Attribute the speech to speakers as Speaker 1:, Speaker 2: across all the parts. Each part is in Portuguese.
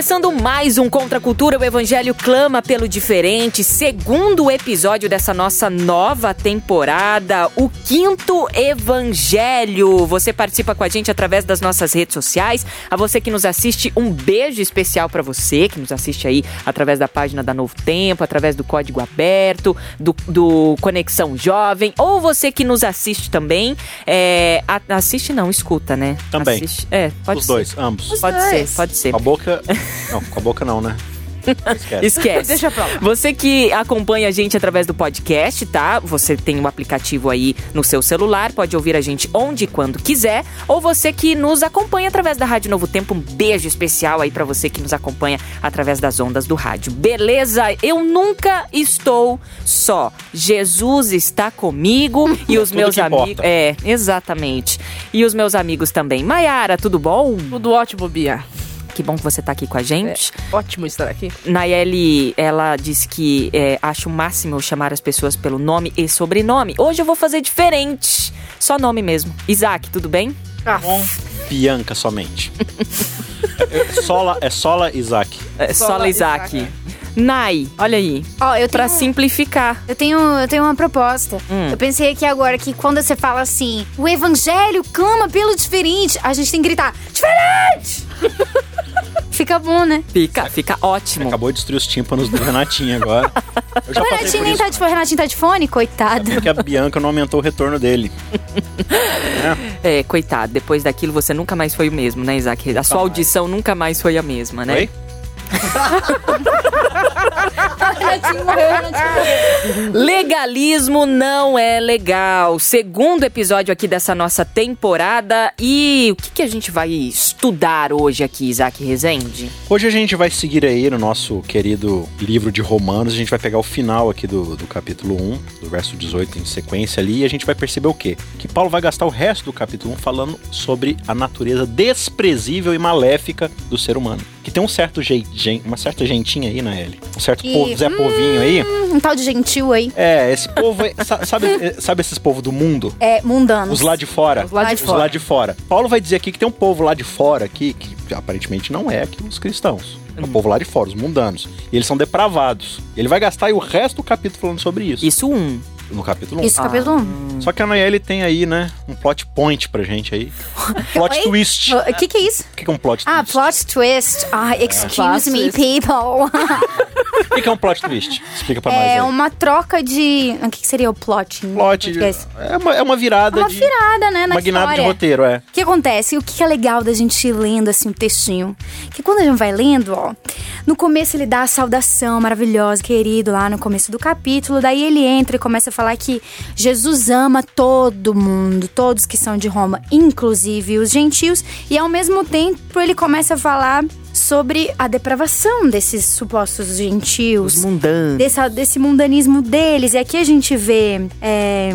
Speaker 1: Começando mais um Contra a Cultura, o Evangelho clama pelo diferente, segundo episódio dessa nossa nova temporada, o quinto Evangelho. Você participa com a gente através das nossas redes sociais. A você que nos assiste, um beijo especial para você que nos assiste aí através da página da Novo Tempo, através do Código Aberto, do, do Conexão Jovem, ou você que nos assiste também. É, assiste não, escuta, né?
Speaker 2: Também.
Speaker 1: Assiste, é, pode
Speaker 2: Os
Speaker 1: ser.
Speaker 2: dois, ambos.
Speaker 1: Pode ser, pode ser.
Speaker 2: A boca. Não, com a boca não, né? Esquece.
Speaker 1: Esquece.
Speaker 3: Deixa pra lá.
Speaker 1: Você que acompanha a gente através do podcast, tá? Você tem um aplicativo aí no seu celular, pode ouvir a gente onde e quando quiser. Ou você que nos acompanha através da Rádio Novo Tempo, um beijo especial aí pra você que nos acompanha através das ondas do rádio. Beleza? Eu nunca estou só. Jesus está comigo e os meus amigos. É, exatamente. E os meus amigos também. Maiara, tudo bom?
Speaker 3: Tudo ótimo, Bia.
Speaker 1: Que bom que você tá aqui com a gente.
Speaker 3: Ótimo estar aqui.
Speaker 1: Nayeli, ela disse que é, acha o máximo eu chamar as pessoas pelo nome e sobrenome. Hoje eu vou fazer diferente. Só nome mesmo. Isaac, tudo bem?
Speaker 3: Ah,
Speaker 2: Com Bianca somente. É Sola, é Sola Isaac.
Speaker 1: É,
Speaker 3: Sola
Speaker 1: Sola Isaac.
Speaker 3: Isaac.
Speaker 1: Nay, olha aí.
Speaker 4: Ó, eu
Speaker 1: Pra
Speaker 4: tenho,
Speaker 1: simplificar.
Speaker 4: eu tenho, eu tenho uma proposta.
Speaker 1: Hum.
Speaker 4: Eu pensei aqui agora que quando você fala assim, o evangelho clama pelo diferente, a gente tem que gritar, diferente! Fica bom, né?
Speaker 1: Fica, fica ótimo.
Speaker 2: Acabou de destruir os tímpanos do Renatinho agora. Eu já
Speaker 4: O Renatinho nem
Speaker 2: isso.
Speaker 4: tá de, o Renatinho tá de fone, coitado.
Speaker 2: Porque a Bianca não aumentou o retorno dele.
Speaker 1: É, coitado, depois daquilo você nunca mais foi o mesmo, né, Isaac? A sua audição nunca mais foi a mesma, né?
Speaker 2: Oi?
Speaker 1: Legalismo não é legal. Segundo episódio aqui dessa nossa temporada. E o que, que a gente vai estudar hoje aqui, Isaac Rezende?
Speaker 2: Hoje a gente vai seguir aí no nosso querido livro de Romanos. A gente vai pegar o final aqui do, do capítulo 1, do verso 18 em sequência ali, e a gente vai perceber o quê? Que Paulo vai gastar o resto do capítulo 1 falando sobre a natureza desprezível e maléfica do ser humano. Que tem um certo jeito, uma certa gentinha aí, né, Ellie? Um certo
Speaker 4: E-
Speaker 2: povo, Zé Povinho aí.
Speaker 4: Um tal de gentil aí.
Speaker 2: É, esse povo, aí, sabe, eh, sabe esses povos do mundo?
Speaker 4: É, mundanos.
Speaker 2: Os lá de fora.
Speaker 3: Os lá de
Speaker 2: Os
Speaker 3: fora.
Speaker 2: lá de fora. Paulo vai dizer aqui que tem um povo lá de fora aqui, que aparentemente não é aqui os cristãos. É o povo lá de fora, os mundanos. E eles são depravados. E ele vai gastar aí o resto do capítulo falando sobre isso.
Speaker 1: Isso um.
Speaker 2: No capítulo 1.
Speaker 4: Isso, capítulo 1.
Speaker 2: Só que a Nayeli tem aí, né, um plot point pra gente aí. Plot
Speaker 4: Oi?
Speaker 2: twist.
Speaker 4: O que que é isso?
Speaker 2: O que que é um plot
Speaker 4: Ah,
Speaker 2: twist?
Speaker 4: plot twist. Ah, excuse
Speaker 3: Plot
Speaker 4: me,
Speaker 3: twist.
Speaker 4: people.
Speaker 2: O que que é um plot twist? Explica pra nós
Speaker 4: É uma troca de... O que que seria o plot?
Speaker 2: Plot. É uma, é uma virada
Speaker 4: Uma
Speaker 2: de.
Speaker 4: virada, né, na
Speaker 2: uma guinada de roteiro, é.
Speaker 4: O que acontece? O que é legal da gente ir lendo assim o textinho? Que quando a gente vai lendo, ó, no começo ele dá a saudação maravilhosa, querido, lá no começo do capítulo, daí ele entra e começa a falar que Jesus ama todo mundo, todos que são de Roma, inclusive os gentios, e ao mesmo tempo ele começa a falar sobre a depravação desses supostos gentios
Speaker 1: Os mundanos.
Speaker 4: dessa, desse mundanismo deles. E aqui a gente vê é,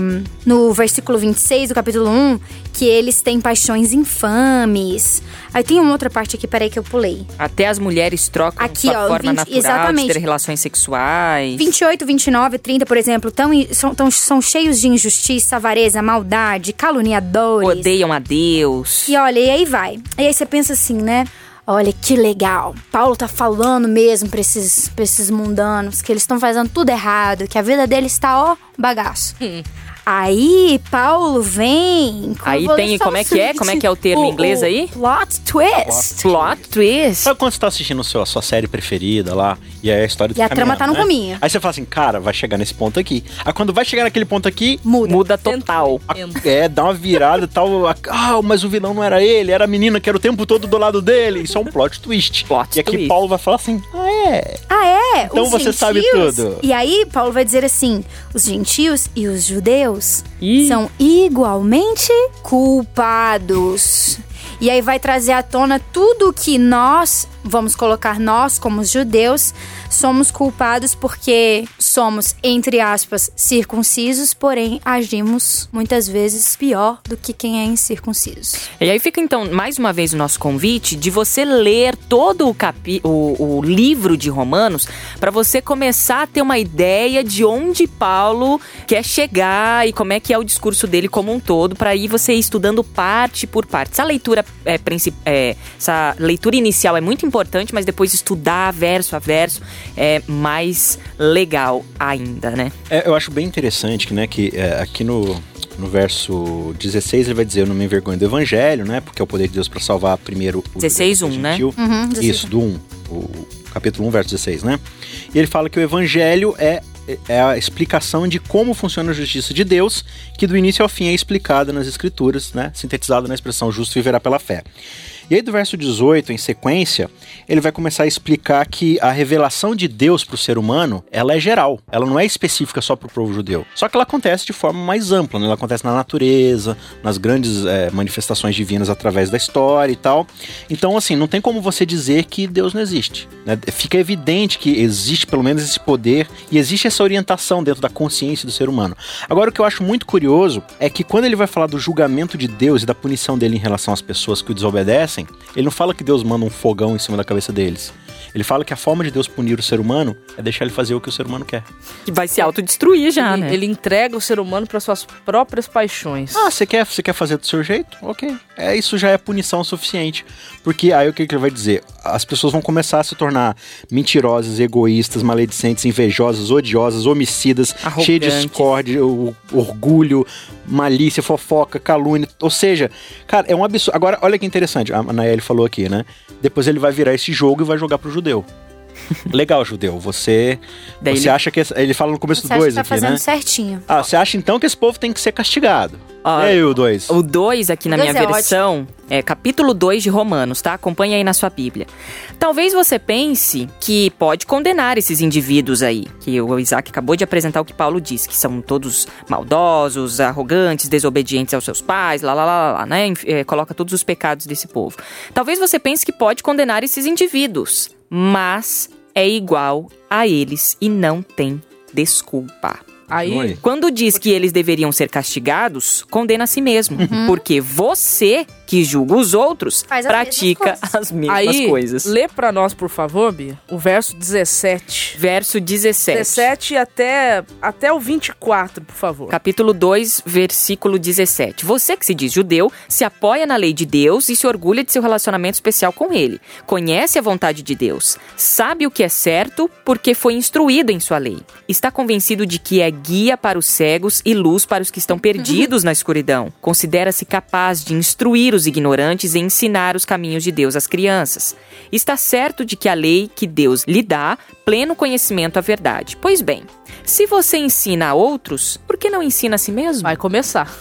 Speaker 4: no versículo 26 do capítulo 1 que eles têm paixões infames. Aí tem uma outra parte aqui, peraí que eu pulei.
Speaker 1: Até as mulheres trocam
Speaker 4: Aqui,
Speaker 1: sua
Speaker 4: ó,
Speaker 1: forma
Speaker 4: 20
Speaker 1: natural de
Speaker 4: exatamente.
Speaker 1: ter relações sexuais.
Speaker 4: 28, 29, 30, por exemplo, tão, são, tão, são cheios de injustiça, avareza, maldade, caluniadores.
Speaker 1: Odeiam a Deus.
Speaker 4: E olha, e aí vai. E aí você pensa assim, né? Olha que legal. Paulo tá falando mesmo pra esses, pra esses mundanos que eles estão fazendo tudo errado, que a vida deles tá, ó, bagaço. Aí Paulo vem. com
Speaker 1: Aí tem- como é que é? Como é que é o termo em inglês aí?
Speaker 4: Plot twist.
Speaker 1: Plot twist.
Speaker 2: Sabe quando você tá assistindo a sua, a sua série preferida lá, e aí a história
Speaker 4: E a trama tá no
Speaker 2: né?
Speaker 4: cominho.
Speaker 2: Aí você fala assim, cara, vai chegar nesse ponto aqui. Aí quando vai chegar naquele ponto aqui,
Speaker 4: Muda.
Speaker 1: Muda total.
Speaker 2: a- é, dá uma virada e tal. a- Ah, mas o vilão não era ele, era a menina que era o tempo todo do lado dele. Isso é um plot twist.
Speaker 1: Plot
Speaker 2: e aqui
Speaker 1: twist.
Speaker 2: Paulo vai falar assim, ah, é?
Speaker 4: Ah, É,
Speaker 2: Então
Speaker 4: os
Speaker 2: você sabe
Speaker 4: gentios-
Speaker 2: tudo.
Speaker 4: E aí, Paulo vai dizer assim: os gentios e os judeus
Speaker 3: Ih.
Speaker 4: são igualmente culpados. E aí vai trazer à tona tudo que nós, vamos colocar nós como os judeus, somos culpados porque somos, entre aspas, circuncisos, porém agimos muitas vezes pior do que quem é incircunciso.
Speaker 1: E aí fica então mais uma vez o nosso convite de você ler todo o, capi o, o livro de Romanos para você começar a ter uma ideia de onde Paulo quer chegar e como é que é o discurso dele como um todo, para aí você ir estudando parte por parte. Essa leitura é, é, essa leitura inicial é muito importante, mas depois estudar verso a verso é mais legal ainda, né?
Speaker 2: É, eu acho bem interessante que, né, que é, aqui no, no verso 16 ele vai dizer: Eu não me envergonho do evangelho, né? Porque é o poder de Deus para salvar primeiro o
Speaker 1: 16,
Speaker 2: judeu e o
Speaker 1: um, né?
Speaker 2: gentil.
Speaker 4: Uhum, 16.
Speaker 2: Isso, do 1, o capítulo 1, verso 16, né? E ele fala que o evangelho é, é a explicação de como funciona a justiça de Deus, que do início ao fim é explicada nas escrituras, né? Sintetizada na expressão justo viverá pela fé. E aí do verso 18 em sequência, ele vai começar a explicar que a revelação de Deus para o ser humano, ela é geral, ela não é específica só para o povo judeu. Só que ela acontece de forma mais ampla, né? ela acontece na natureza, nas grandes eh, manifestações divinas através da história e tal. Então, assim, não tem como você dizer que Deus não existe. né? Fica evidente que existe pelo menos esse poder e existe essa orientação dentro da consciência do ser humano. Agora, o que eu acho muito curioso é que quando ele vai falar do julgamento de Deus e da punição dele em relação às pessoas que o desobedecem, ele não fala que Deus manda um fogão em cima da cabeça deles. Ele fala que a forma de Deus punir o ser humano é deixar ele fazer o que o ser humano quer.
Speaker 1: Que vai se autodestruir já,
Speaker 3: ele,
Speaker 1: né?
Speaker 3: ele entrega o ser humano para suas próprias paixões.
Speaker 2: Ah, você quer, você quer fazer do seu jeito? Ok. É, isso já é punição suficiente. Porque aí o que, que ele vai dizer? As pessoas vão começar a se tornar mentirosas, egoístas, maledicentes, invejosas, odiosas, homicidas, cheias de discórdia, orgulho, malícia, fofoca, calúnia. Ou seja, cara, é um absurdo. Agora, olha que interessante. A Naeli falou aqui, né? Depois ele vai virar esse jogo e vai jogar pro judeu. Legal, judeu. Você,
Speaker 1: Daí
Speaker 2: você
Speaker 1: ele-
Speaker 2: acha que. Ele fala no começo
Speaker 4: Você
Speaker 2: do
Speaker 4: acha que
Speaker 2: 2
Speaker 4: tá
Speaker 2: aqui,
Speaker 4: fazendo
Speaker 2: né?
Speaker 4: certinho.
Speaker 2: Ah, você acha então que esse povo tem que ser castigado?
Speaker 1: Ah,
Speaker 2: e aí, o 2?
Speaker 1: O 2 aqui na minha
Speaker 4: é
Speaker 1: versão é capítulo 2 de Romanos, tá? Acompanha aí na sua Bíblia. Talvez você pense que pode condenar esses indivíduos aí, que o Isaac acabou de apresentar o que Paulo diz, que são todos maldosos, arrogantes, desobedientes aos seus pais, lá, lá, lá, lá, lá, né? É, coloca todos os pecados desse povo. Talvez você pense que pode condenar esses indivíduos, mas é igual a eles e não tem desculpa.
Speaker 3: Aí.
Speaker 1: Quando diz que eles deveriam ser castigados, condena a si mesmo. Porque você, que julga os outros,
Speaker 4: Faz as
Speaker 1: pratica
Speaker 4: mesmas
Speaker 1: as mesmas
Speaker 3: aí
Speaker 1: coisas.
Speaker 3: lê pra nós, por favor, Bia, o verso 17.
Speaker 1: Verso 17.
Speaker 3: 17 até, até o 24, por favor.
Speaker 1: Capítulo 2, versículo 17. Você que se diz judeu, se apoia na lei de Deus e se orgulha de seu relacionamento especial com ele. Conhece a vontade de Deus. Sabe o que é certo porque foi instruído em sua lei. Está convencido de que é guia para os cegos e luz para os que estão perdidos na escuridão. Considera-se capaz de instruir os ignorantes e ensinar os caminhos de Deus às crianças. Está certo de que a lei que Deus lhe dá pleno conhecimento à verdade. Pois bem, se você ensina a outros, por que não ensina a si mesmo?
Speaker 3: Vai começar.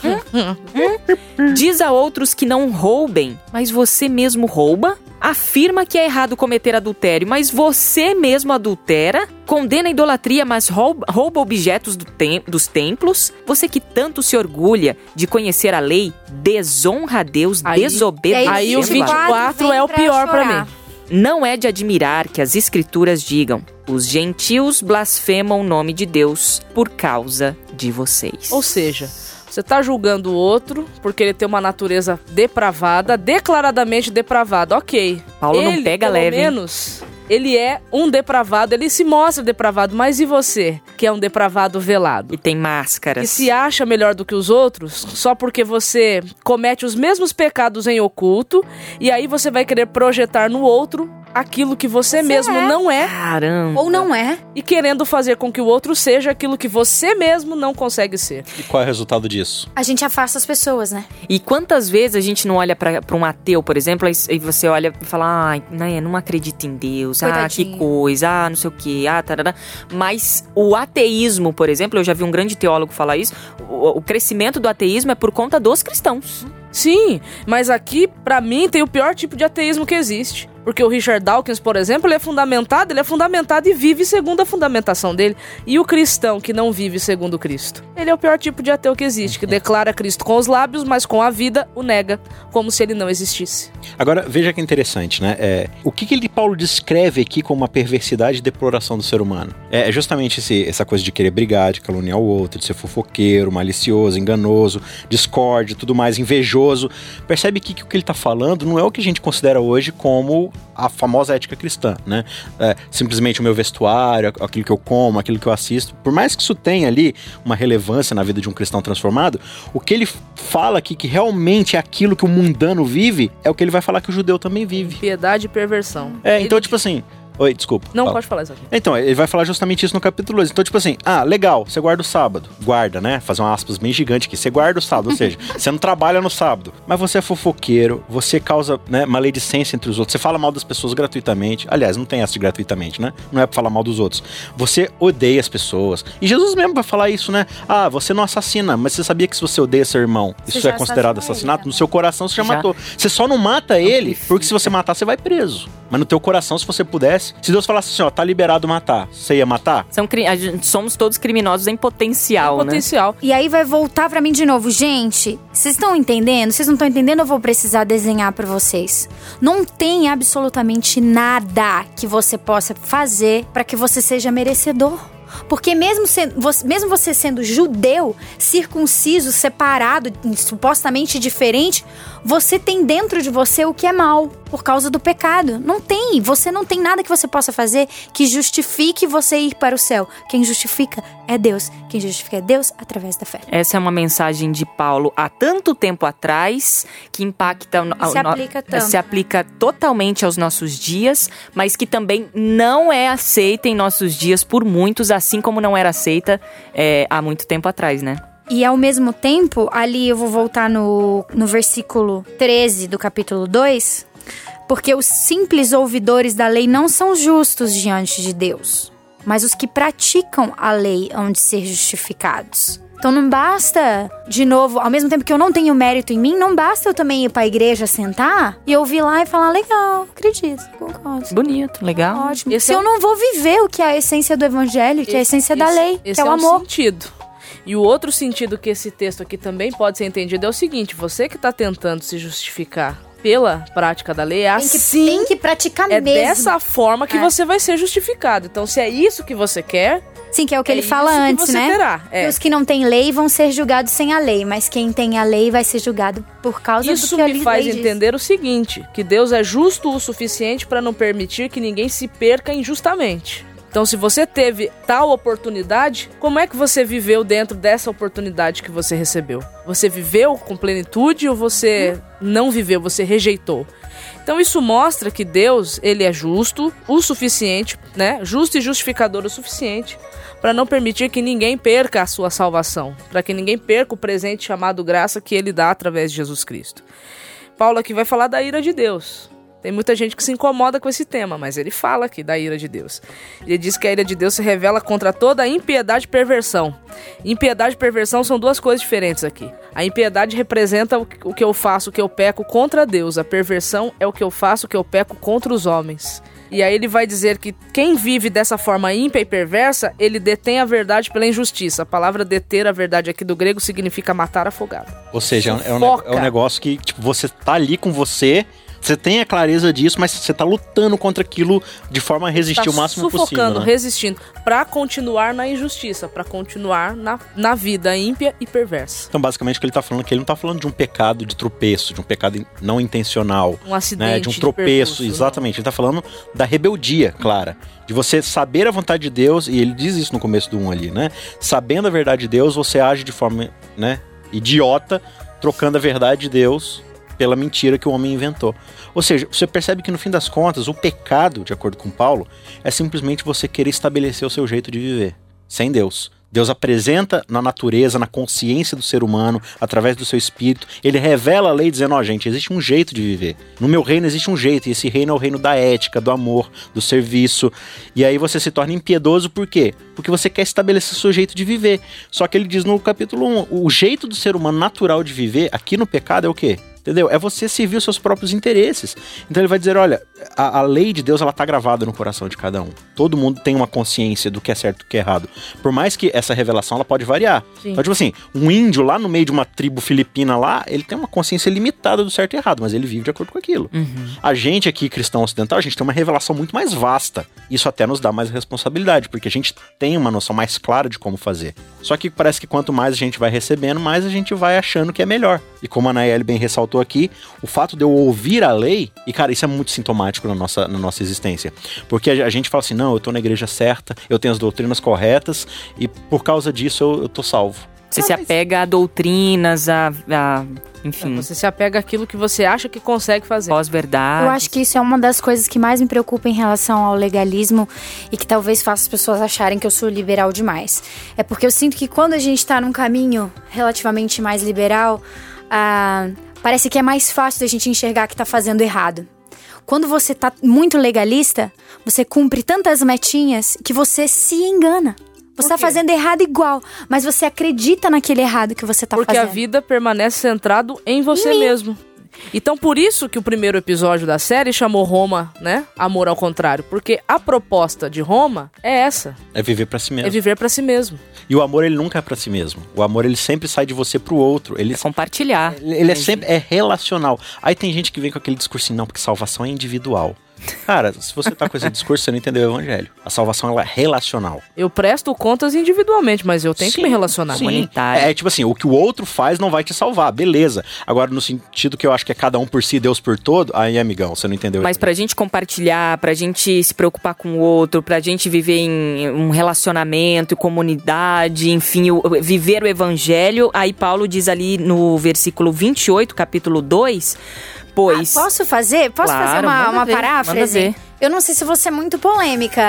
Speaker 1: Diz a outros que não roubem, mas você mesmo rouba? Afirma que é errado cometer adultério, mas você mesmo adultera? Condena a idolatria, mas rouba, rouba objetos do tem- dos templos? Você que tanto se orgulha de conhecer a lei, desonra a Deus,
Speaker 3: Aí-
Speaker 1: desobedecendo
Speaker 3: Aí o
Speaker 1: a lei.
Speaker 3: 24 é o pior pra
Speaker 4: chorar.
Speaker 3: mim.
Speaker 1: Não é de admirar que as escrituras digam: os gentios blasfemam o nome de Deus por causa de vocês.
Speaker 3: Ou seja, você tá julgando o outro porque ele tem uma natureza depravada, declaradamente depravada. Ok.
Speaker 1: Paulo não
Speaker 3: ele,
Speaker 1: pega
Speaker 3: pelo
Speaker 1: leve,
Speaker 3: menos, ele é um depravado, ele se mostra depravado. Mas e você, que é um depravado velado?
Speaker 1: E tem máscaras.
Speaker 3: que se acha melhor do que os outros só porque você comete os mesmos pecados em oculto e aí você vai querer projetar no outro aquilo que você, mesmo
Speaker 4: é.
Speaker 3: não é
Speaker 1: Caramba.
Speaker 4: Ou não é?
Speaker 3: e querendo fazer com que o outro seja aquilo que você mesmo não consegue ser.
Speaker 2: E qual é o resultado disso?
Speaker 4: A gente afasta as pessoas, né?
Speaker 1: E quantas vezes a gente não olha pra pra um ateu, por exemplo, aí aí você olha e fala, ai, né, não acredito em Deus, ah, que
Speaker 4: Coitadinho.
Speaker 1: coisa, ah, não sei o que, ah, tarará. Mas o ateísmo, por exemplo, eu já vi um grande teólogo falar isso, o, o crescimento do ateísmo é por conta dos cristãos.
Speaker 3: Sim, mas aqui, pra mim, tem o pior tipo de ateísmo que existe. Porque o Richard Dawkins, por exemplo, ele é fundamentado, ele é fundamentado e vive segundo a fundamentação dele. E o cristão que não vive segundo Cristo? Ele é o pior tipo de ateu que existe, que declara Cristo com os lábios, mas com a vida o nega, como se ele não existisse.
Speaker 2: Agora, veja que interessante, né? É, o que, que ele, Paulo descreve aqui como uma perversidade e deploração do ser humano? É justamente esse, essa coisa de querer brigar, de caluniar o outro, de ser fofoqueiro, malicioso, enganoso, discorde, tudo mais, invejoso. Percebe que, que o que ele está falando não é o que a gente considera hoje como a famosa ética cristã, né? É, simplesmente o meu vestuário, aquilo que eu como, aquilo que eu assisto. Por mais que isso tenha ali uma relevância na vida de um cristão transformado, o que ele fala aqui que realmente é aquilo que o mundano vive, é o que ele vai falar que o judeu também vive.
Speaker 3: Piedade e perversão.
Speaker 2: É, então, tipo assim, Oi, desculpa.
Speaker 3: Não,
Speaker 2: Fala.
Speaker 3: pode falar isso aqui.
Speaker 2: Então, ele vai falar justamente isso no capítulo 2. Então, tipo assim, ah, legal, você guarda o sábado. Guarda, né? Fazer uma aspas bem gigante aqui. Você guarda o sábado, ou seja, você não trabalha no sábado. Mas você é fofoqueiro, você causa né, maledicência entre os outros. Você fala mal das pessoas gratuitamente. Aliás, não tem essa de gratuitamente, né? Não é pra falar mal dos outros. Você odeia as pessoas. E Jesus mesmo vai falar isso, né? Ah, você não assassina, mas você sabia que se você odeia seu irmão,
Speaker 4: Você
Speaker 2: isso é considerado assassinato?
Speaker 4: ele,
Speaker 2: No seu coração você já,
Speaker 1: Já.
Speaker 2: matou. Você só não mata ele, porque se você matar, você vai preso. Mas no teu coração, se você pudesse, se Deus falasse assim, ó, tá liberado matar, você ia matar?
Speaker 1: São, cri- a gente- somos todos criminosos em potencial, né?
Speaker 3: Potencial.
Speaker 4: E aí vai voltar pra mim de novo. Gente, vocês estão entendendo? Vocês não estão entendendo? Eu vou precisar desenhar pra vocês. Não tem absolutamente nada que você possa fazer pra que você seja merecedor. Porque mesmo, sendo, você- mesmo você sendo judeu, circunciso, separado, supostamente diferente, você tem dentro de você o que é mal por causa do pecado. Não tem. Você não tem nada que você possa fazer que justifique você ir para o céu. Quem justifica é Deus. Quem justifica é Deus através da fé.
Speaker 1: Essa é uma mensagem de Paulo há tanto tempo atrás que impacta no-
Speaker 4: Se
Speaker 1: o no-
Speaker 4: aplica tanto.
Speaker 1: se aplica totalmente aos nossos dias, mas que também não é aceita em nossos dias por muitos, assim como não era aceita é, há muito tempo atrás, né?
Speaker 4: E ao mesmo tempo, ali eu vou voltar no, no versículo 13 do capítulo 2, porque os simples ouvidores da lei não são justos diante de Deus, mas os que praticam a lei hão de ser justificados. Então não basta, de novo, ao mesmo tempo que eu não tenho mérito em mim, não basta eu também ir pra igreja sentar e ouvir lá e falar, legal, acredito, concordo.
Speaker 1: Bonito, legal.
Speaker 4: Ótimo.
Speaker 3: Esse
Speaker 4: Se
Speaker 3: é
Speaker 4: eu não vou viver o que é a essência do evangelho, que é a essência da
Speaker 3: Esse-
Speaker 4: lei,
Speaker 3: esse
Speaker 4: que é o
Speaker 3: um
Speaker 4: amor.
Speaker 3: sentido. E o outro sentido que esse texto aqui também pode ser entendido é o seguinte: você que está tentando se justificar pela prática da lei, é
Speaker 4: Tem que,
Speaker 3: assim.
Speaker 4: tem que praticar
Speaker 3: é
Speaker 4: mesmo.
Speaker 3: dessa forma que
Speaker 4: É.
Speaker 3: você vai ser justificado. Então, se é isso que você quer,
Speaker 4: Sim, que é o que
Speaker 3: é
Speaker 4: ele fala
Speaker 3: isso que
Speaker 4: antes,
Speaker 3: você
Speaker 4: né?
Speaker 3: terá.
Speaker 4: Que
Speaker 3: É.
Speaker 4: os que não têm lei vão ser julgados sem a lei, mas quem tem a lei vai ser julgado por causa do
Speaker 3: Isso
Speaker 4: que a
Speaker 3: me
Speaker 4: lei
Speaker 3: faz
Speaker 4: diz.
Speaker 3: entender o seguinte: que Deus é justo o suficiente para não permitir que ninguém se perca injustamente. Então, se você teve tal oportunidade, como é que você viveu dentro dessa oportunidade que você recebeu? Você viveu com plenitude ou você não viveu, você rejeitou? Então isso mostra que Deus, ele é justo o suficiente, né? Justo e justificador o suficiente para não permitir que ninguém perca a sua salvação, para que ninguém perca o presente chamado graça que ele dá através de Jesus Cristo. Paulo aqui vai falar da ira de Deus. Tem muita gente que se incomoda com esse tema, mas ele fala aqui da ira de Deus. Ele diz que a ira de Deus se revela contra toda a impiedade e perversão. Impiedade e perversão são duas coisas diferentes aqui. A impiedade representa o que- eu faço, o que eu peco contra Deus. A perversão é o que eu faço, o que eu peco contra os homens. E aí ele vai dizer que quem vive dessa forma ímpia e perversa, ele detém a verdade pela injustiça. A palavra deter a verdade aqui do grego significa matar afogado.
Speaker 2: Ou seja, é um, é um é um negócio que, tipo, você tá ali com você, você tem a clareza disso, mas você tá lutando contra aquilo de forma a resistir
Speaker 3: tá
Speaker 2: o máximo
Speaker 3: sufocando,
Speaker 2: possível. Né?
Speaker 3: resistindo, pra continuar na injustiça, pra continuar na, na vida ímpia e perversa.
Speaker 2: Então, basicamente, o que ele tá falando é que ele não tá falando de um pecado de tropeço, de um pecado não intencional,
Speaker 3: Um acidente,
Speaker 2: né? De um tropeço,
Speaker 3: percurso, não.
Speaker 2: exatamente. Ele tá falando da rebeldia, clara. De você saber a vontade de Deus, e ele diz isso no começo do 1 ali, né? Sabendo a verdade de Deus, você age de forma, né, idiota, trocando a verdade de Deus pela mentira que o homem inventou. Ou seja, você percebe que no fim das contas, o pecado, de acordo com Paulo, é simplesmente você querer estabelecer o seu jeito de viver, sem Deus. Deus apresenta na natureza, na consciência do ser humano, através do seu espírito. Ele revela a lei dizendo: Ó, gente, existe um jeito de viver. No meu reino existe um jeito, e esse reino é o reino da ética, do amor, do serviço. E aí você se torna impiedoso por quê? Porque você quer estabelecer o seu jeito de viver. Só que ele diz no capítulo 1: o jeito do ser humano natural de viver, aqui no pecado, é o quê? Entendeu? É você servir os seus próprios interesses. Então ele vai dizer, olha, a, a, lei de Deus ela tá gravada no coração de cada um. Todo mundo tem uma consciência do que é certo e do que é errado. Por mais que essa revelação ela pode variar. Sim. Então, tipo assim, um índio lá no meio de uma tribo filipina lá, ele tem uma consciência limitada do certo e errado, mas ele vive de acordo com aquilo. Uhum. A gente aqui, cristão ocidental, a gente tem uma revelação muito mais vasta. Isso até nos dá mais responsabilidade, porque a gente tem uma noção mais clara de como fazer. Só que parece que quanto mais a gente vai recebendo, mais a gente vai achando que é melhor. E como a Nayeli bem ressaltou aqui, o fato de eu ouvir a lei, e cara, isso é muito sintomático na nossa, na nossa existência. Porque a, a gente fala assim, não, eu tô na igreja certa, eu tenho as doutrinas corretas, e por causa disso eu, eu tô salvo.
Speaker 1: Você não, se apega a doutrinas, a, a enfim.
Speaker 3: Você se apega àquilo que você acha que consegue fazer.
Speaker 1: Pós-verdade.
Speaker 4: Eu acho que isso é uma das coisas que mais me preocupa em relação ao legalismo e que talvez faça as pessoas acharem que eu sou liberal demais. É porque eu sinto que quando a gente está num caminho relativamente mais liberal, ah, parece que é mais fácil da gente enxergar que está fazendo errado. Quando você está muito legalista, você cumpre tantas metinhas que você se engana. Você está fazendo errado igual, mas você acredita naquele errado que você está fazendo.
Speaker 3: Porque a vida permanece centrado em você em mesmo. Então, por isso que o primeiro episódio da série chamou Roma, né? Amor ao contrário. Porque a proposta de Roma é essa.
Speaker 2: É viver para si mesmo.
Speaker 3: É viver para si mesmo.
Speaker 2: E o amor, ele nunca é para si mesmo. O amor, ele sempre sai de você pro outro. Ele
Speaker 1: é compartilhar.
Speaker 2: Ele, ele é sempre é relacional. Aí tem gente que vem com aquele discurso assim, não, porque salvação é individual. Cara, se você tá com esse discurso, você não entendeu o evangelho. A salvação ela é relacional.
Speaker 3: Eu presto contas individualmente, mas eu tenho sim, que me relacionar.
Speaker 2: Sim. É, é tipo assim, o que o outro faz não vai te salvar, beleza. Agora, no sentido que eu acho que é cada um por si, Deus por todo, aí, amigão, você não entendeu.
Speaker 1: Mas pra gente compartilhar, pra gente se preocupar com o outro, pra gente viver em um relacionamento, comunidade, enfim, viver o evangelho, aí Paulo diz ali no versículo 28, capítulo 2, pois.
Speaker 4: Ah, posso fazer? Posso claro, fazer uma, uma paráfrase? Eu não sei se você é muito polêmica.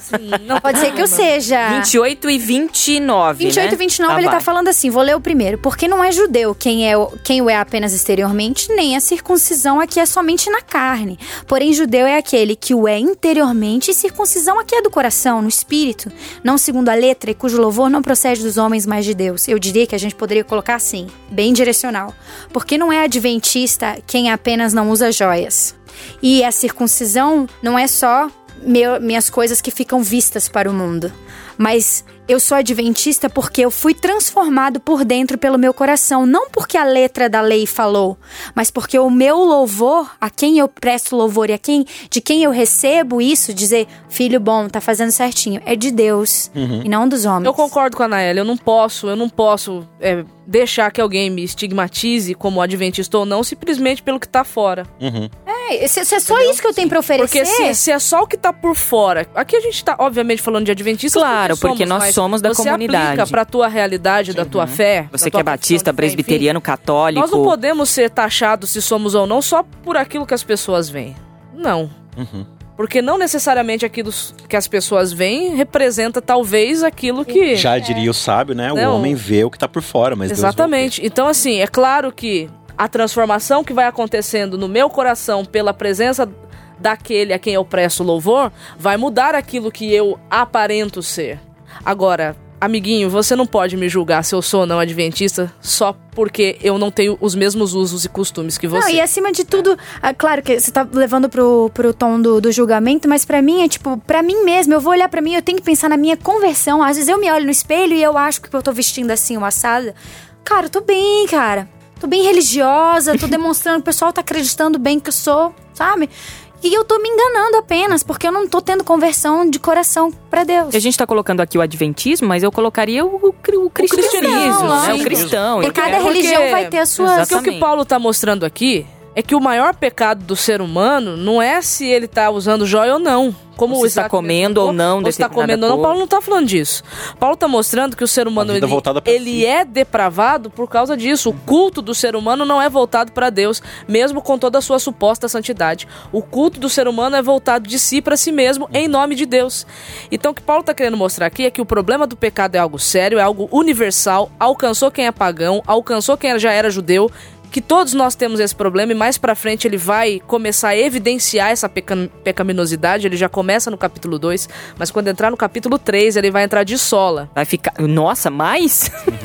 Speaker 4: Sim, não pode ser que eu seja.
Speaker 1: 28 e 29.
Speaker 4: 28
Speaker 1: né?
Speaker 4: e 29, ah, ele tá vai. tá falando assim: vou ler o primeiro. Porque não é judeu quem, é, quem o é apenas exteriormente, nem a circuncisão aqui é somente na carne. Porém, judeu é aquele que o é interiormente, e circuncisão aqui é do coração, no espírito, não segundo a letra, e cujo louvor não procede dos homens, mas de Deus. Eu diria que a gente poderia colocar assim, bem direcional. Porque não é adventista quem apenas não usa joias. E a circuncisão não é só meu, minhas coisas que ficam vistas para o mundo, mas eu sou adventista porque eu fui transformado por dentro pelo meu coração, não porque a letra da lei falou, mas porque o meu louvor, a quem eu presto louvor e a quem de quem eu recebo isso, dizer filho bom, tá fazendo certinho, é de Deus uhum. e não dos homens.
Speaker 3: Eu concordo com a Naela, eu não posso, eu não posso é, deixar que alguém me estigmatize como adventista ou não, simplesmente pelo que tá fora.
Speaker 4: Uhum. É, se, se é só Entendeu? isso que eu tenho pra oferecer.
Speaker 3: Porque se, se, é só o que tá por fora. Aqui a gente tá, obviamente, falando de adventistas.
Speaker 1: Claro, porque, somos, nós somos da
Speaker 3: você
Speaker 1: comunidade. Você
Speaker 3: aplica pra tua realidade, da tua fé.
Speaker 1: Você que é batista, presbiteriano, católico.
Speaker 3: Nós não podemos ser taxados se somos ou não só por aquilo que as pessoas veem. Não. Uhum. Porque não necessariamente aquilo que as pessoas veem representa talvez aquilo que.
Speaker 2: Já diria o sábio, né? Não. O homem vê o que tá por fora, mas
Speaker 3: Exatamente. Então, assim, é claro que a transformação que vai acontecendo no meu coração pela presença daquele a quem eu presto louvor vai mudar aquilo que eu aparento ser. Agora, amiguinho, você não pode me julgar se eu sou ou não adventista só porque eu não tenho os mesmos usos e costumes que você.
Speaker 4: Não, e acima de tudo, é claro que você tá levando pro, pro tom do, do julgamento, mas para mim é tipo, para mim mesmo, eu vou olhar para mim, eu tenho que pensar na minha conversão. Às vezes eu me olho no espelho e eu acho que eu tô vestindo assim uma assada. Cara, eu tô bem, cara. Tô bem religiosa, tô demonstrando que o pessoal tá acreditando bem que eu sou, sabe? E eu tô me enganando apenas, porque eu não tô tendo conversão de coração para Deus.
Speaker 1: A gente tá colocando aqui o adventismo, mas eu colocaria o, o, o cristianismo, né? O cristão.
Speaker 4: Porque cada religião vai ter a sua...
Speaker 3: Porque o que Paulo tá mostrando aqui é que o maior pecado do ser humano não é se ele tá usando joia ou não como
Speaker 1: está comendo ou não,
Speaker 3: ou está comendo ou não, Paulo não está falando disso. Paulo está mostrando que o ser humano ele, ele si. é depravado por causa disso. O culto do ser humano não é voltado para Deus, mesmo com toda a sua suposta santidade. O culto do ser humano é voltado de si para si mesmo, em nome de Deus. Então o que Paulo está querendo mostrar aqui é que o problema do pecado é algo sério, é algo universal, alcançou quem é pagão, alcançou quem já era judeu que todos nós temos esse problema e mais para frente ele vai começar a evidenciar essa pecaminosidade, ele já começa no capítulo 2, mas quando entrar no capítulo 3, ele vai entrar de sola.
Speaker 1: Vai ficar, nossa, mais?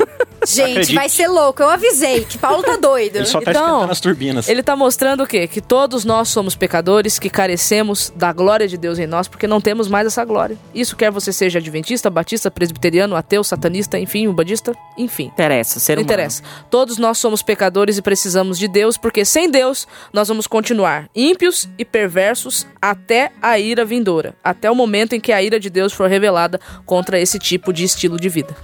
Speaker 4: Gente,
Speaker 2: Acredite.
Speaker 4: vai ser louco. Eu avisei que Paulo tá doido.
Speaker 2: Ele só tá
Speaker 3: Então,
Speaker 2: as turbinas.
Speaker 3: Ele tá mostrando o quê? Que todos nós somos pecadores, que carecemos da glória de Deus em nós, porque não temos mais essa glória. Isso quer você seja adventista, batista, presbiteriano, ateu, satanista, enfim, umbandista, enfim.
Speaker 1: Interessa, ser
Speaker 3: Não
Speaker 1: humano.
Speaker 3: interessa. Todos nós somos pecadores e precisamos de Deus, porque sem Deus nós vamos continuar ímpios e perversos até a ira vindoura, até o momento em que a ira de Deus for revelada contra esse tipo de estilo de vida.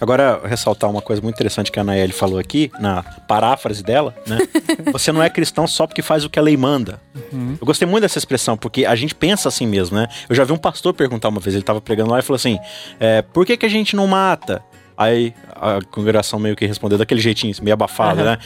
Speaker 2: Agora, ressaltar uma coisa muito interessante que a Nayeli falou aqui, na paráfrase dela, né? Você não é cristão só porque faz o que a lei manda. Eu gostei muito dessa expressão, porque a gente pensa assim mesmo, né? Eu já vi um pastor perguntar uma vez, ele tava pregando lá e falou assim: é, por que, que a gente não mata? Aí a congregação meio que respondeu daquele jeitinho, meio abafado, né?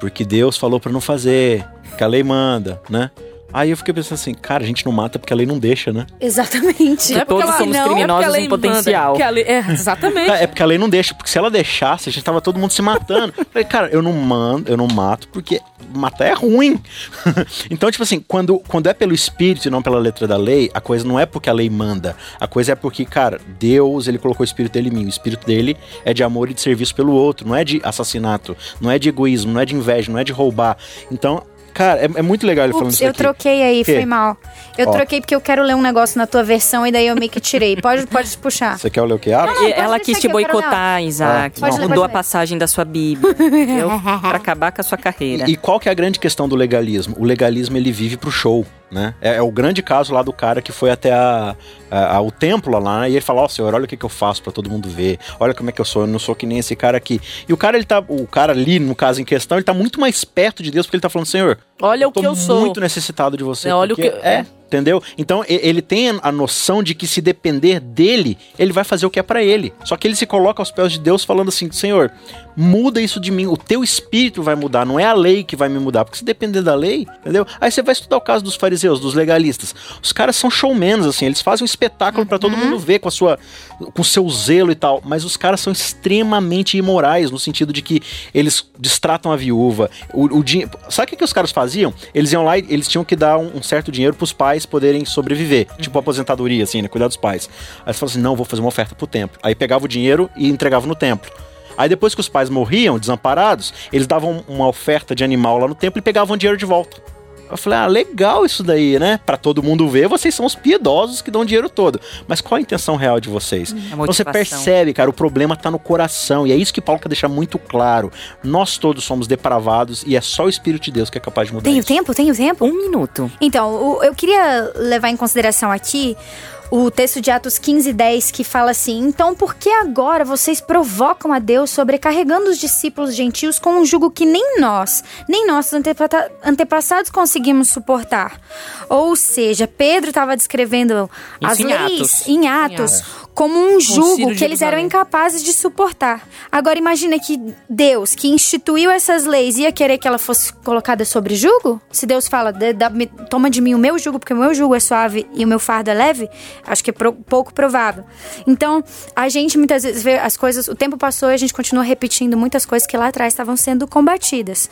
Speaker 2: Porque Deus falou pra não fazer, que a lei manda, né? Aí eu fiquei pensando assim, cara, a gente não mata porque a lei não deixa, né?
Speaker 4: Exatamente.
Speaker 1: Não é porque todos somos criminosos
Speaker 3: porque a lei
Speaker 1: em potencial.
Speaker 3: manda, lei- é, exatamente.
Speaker 2: É porque a lei não deixa, porque se ela deixasse, a gente tava todo mundo se matando. Falei, cara, eu não mando, eu não mato, porque matar é ruim. então, tipo assim, quando, quando é pelo espírito e não pela letra da lei, a coisa não é porque a lei manda. A coisa é porque, cara, Deus, ele colocou o espírito dele em mim. O espírito dele é de amor e de serviço pelo outro, não é de assassinato, não é de egoísmo, não é de inveja, não é de roubar. Então, cara, é, é muito legal ele falando
Speaker 4: Ups,
Speaker 2: isso
Speaker 4: eu
Speaker 2: aqui.
Speaker 4: troquei aí,
Speaker 2: Quê?
Speaker 4: foi mal. Eu
Speaker 2: Ó.
Speaker 4: troquei porque eu quero ler um negócio na tua versão e daí eu meio que tirei. Pode, pode puxar.
Speaker 2: Você quer ler o que? Ah,
Speaker 4: Não,
Speaker 1: E
Speaker 4: pode
Speaker 1: ela quis te boicotar, Isaac.
Speaker 4: Pode ler,
Speaker 1: Mudou
Speaker 4: pode
Speaker 1: a passagem da sua Bíblia. entendeu? pra acabar com a sua carreira.
Speaker 2: E, e qual que é a grande questão do legalismo? O legalismo ele vive pro show, né? É, é o grande caso lá do cara que foi até a, a- a- o templo lá né? e ele fala: Ó, senhor, olha o que, que eu faço pra todo mundo ver. Olha como é que eu sou, eu não sou que nem esse cara aqui. E o cara, ele tá, o cara ali, no caso em questão, ele tá muito mais perto de Deus porque ele tá falando: Senhor,
Speaker 3: Olha o que eu sou.
Speaker 2: muito necessitado de você.
Speaker 3: É, olha o que-
Speaker 2: é. Entendeu? Então ele tem a noção de que se depender dele, ele vai fazer o que é pra ele. Só que ele se coloca aos pés de Deus falando assim: Senhor, muda isso de mim. O teu espírito vai mudar, não é a lei que vai me mudar. Porque se depender da lei, entendeu? Aí você vai estudar o caso dos fariseus, dos legalistas. Os caras são showmans, assim, eles fazem um espetáculo pra todo mundo ver com a sua com seu zelo e tal, mas os caras são extremamente imorais no sentido de que eles distratam a viúva. O, o Sabe o que, que os caras faziam? Eles iam lá e eles tinham que dar um, um certo dinheiro pros pais poderem sobreviver, tipo aposentadoria assim, né, cuidar dos pais. Aí eles falavam assim: "Não, vou fazer uma oferta pro templo". Aí pegava o dinheiro e entregava no templo. Aí depois que os pais morriam, desamparados, eles davam uma oferta de animal lá no templo e pegavam o dinheiro de volta. Eu falei, ah, legal isso daí, né? Pra todo mundo ver, vocês são os piedosos que dão o dinheiro todo. Mas qual a intenção real de vocês?
Speaker 1: A
Speaker 2: Você percebe, cara, o problema tá no coração. E é isso que Paulo quer deixar muito claro. Nós todos somos depravados e é só o Espírito de Deus que é capaz de mudar
Speaker 4: Tenho
Speaker 2: isso.
Speaker 4: tempo? Tenho tempo?
Speaker 1: Um minuto.
Speaker 4: Então, eu queria levar em consideração aqui o texto de Atos 15, 10, que fala assim: Então, por que agora vocês provocam a Deus sobrecarregando os discípulos gentios com um jugo que nem nós, nem nossos antepassados conseguimos suportar? Ou seja, Pedro estava descrevendo
Speaker 1: Isso
Speaker 4: as
Speaker 1: em
Speaker 4: leis
Speaker 1: Atos.
Speaker 4: em Atos como um jugo que eles eram incapazes de suportar. Agora imagina que Deus, que instituiu essas leis, ia querer que ela fosse colocada sobre jugo? Se Deus fala, "Dê- dá- me- toma de mim o meu jugo, porque o meu jugo é suave e o meu fardo é leve, acho que é pro- pouco provável. Então, a gente muitas vezes vê as coisas, o tempo passou e a gente continua repetindo muitas coisas que lá atrás estavam sendo combatidas.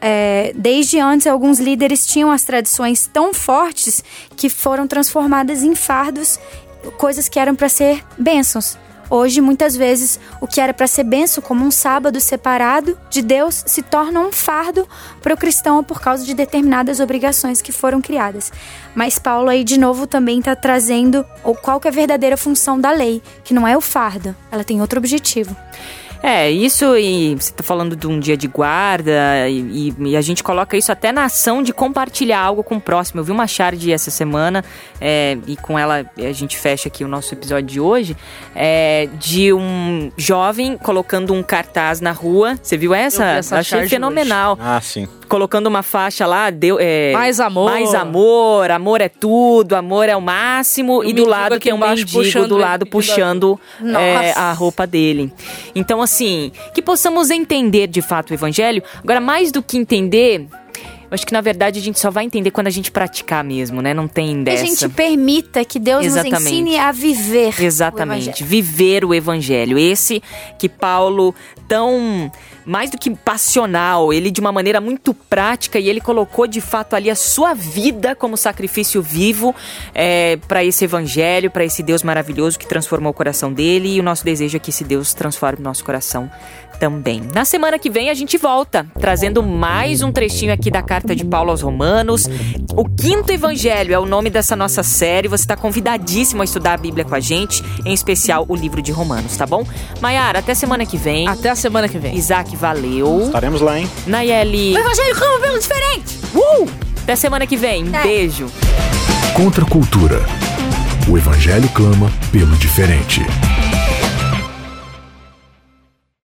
Speaker 4: É, desde antes, alguns líderes tinham as tradições tão fortes que foram transformadas em fardos coisas que eram para ser bênçãos. Hoje, muitas vezes, o que era para ser benção, como um sábado separado de Deus, se torna um fardo para o cristão por causa de determinadas obrigações que foram criadas. Mas Paulo aí, de novo, também está trazendo o qual é a verdadeira função da lei, que não é o fardo, ela tem outro objetivo.
Speaker 1: É, isso e você tá falando de um dia de guarda e, e- a gente coloca isso até na ação de compartilhar algo com o próximo. Eu vi uma charge essa semana é, e com ela a gente fecha aqui o nosso episódio de hoje é, de um jovem colocando um cartaz na rua. Você viu essa?
Speaker 3: Eu vi essa
Speaker 1: Achei fenomenal.
Speaker 2: Ah, sim.
Speaker 1: Colocando uma faixa lá, deu, é,
Speaker 3: Mais amor.
Speaker 1: mais amor, amor é tudo, amor é o máximo.
Speaker 3: E
Speaker 1: E, do lado tem um mendigo do lado puxando é, a roupa dele. Então, assim, que possamos entender de fato o evangelho. Agora, mais do que entender, Eu acho que na verdade a gente só vai entender quando a gente praticar mesmo, né? Não tem
Speaker 4: Que
Speaker 1: dessa.
Speaker 4: a gente permita que Deus
Speaker 1: Exatamente.
Speaker 4: nos ensine a viver. o
Speaker 1: Exatamente,
Speaker 4: Evangelho.
Speaker 1: viver o evangelho. Esse que Paulo tão mais do que passional, ele de uma maneira muito prática e ele colocou de fato ali a sua vida como sacrifício vivo para esse evangelho, para esse Deus maravilhoso que transformou o coração dele e o nosso desejo é que esse Deus transforme o nosso coração também. Na semana que vem a gente volta trazendo mais um trechinho aqui da carta de Paulo aos Romanos. O quinto evangelho é o nome dessa nossa série. Você está convidadíssimo a estudar a Bíblia com a gente, em especial o livro de Romanos, tá bom? Maiara, até semana que vem.
Speaker 3: Até a semana que vem.
Speaker 1: Isaac, valeu.
Speaker 2: Estaremos lá, hein?
Speaker 1: Nayeli,
Speaker 4: O Evangelho como pelo diferente.
Speaker 1: uh! até semana que vem.
Speaker 4: É.
Speaker 1: Beijo.
Speaker 5: Contra a cultura. O Evangelho clama pelo diferente.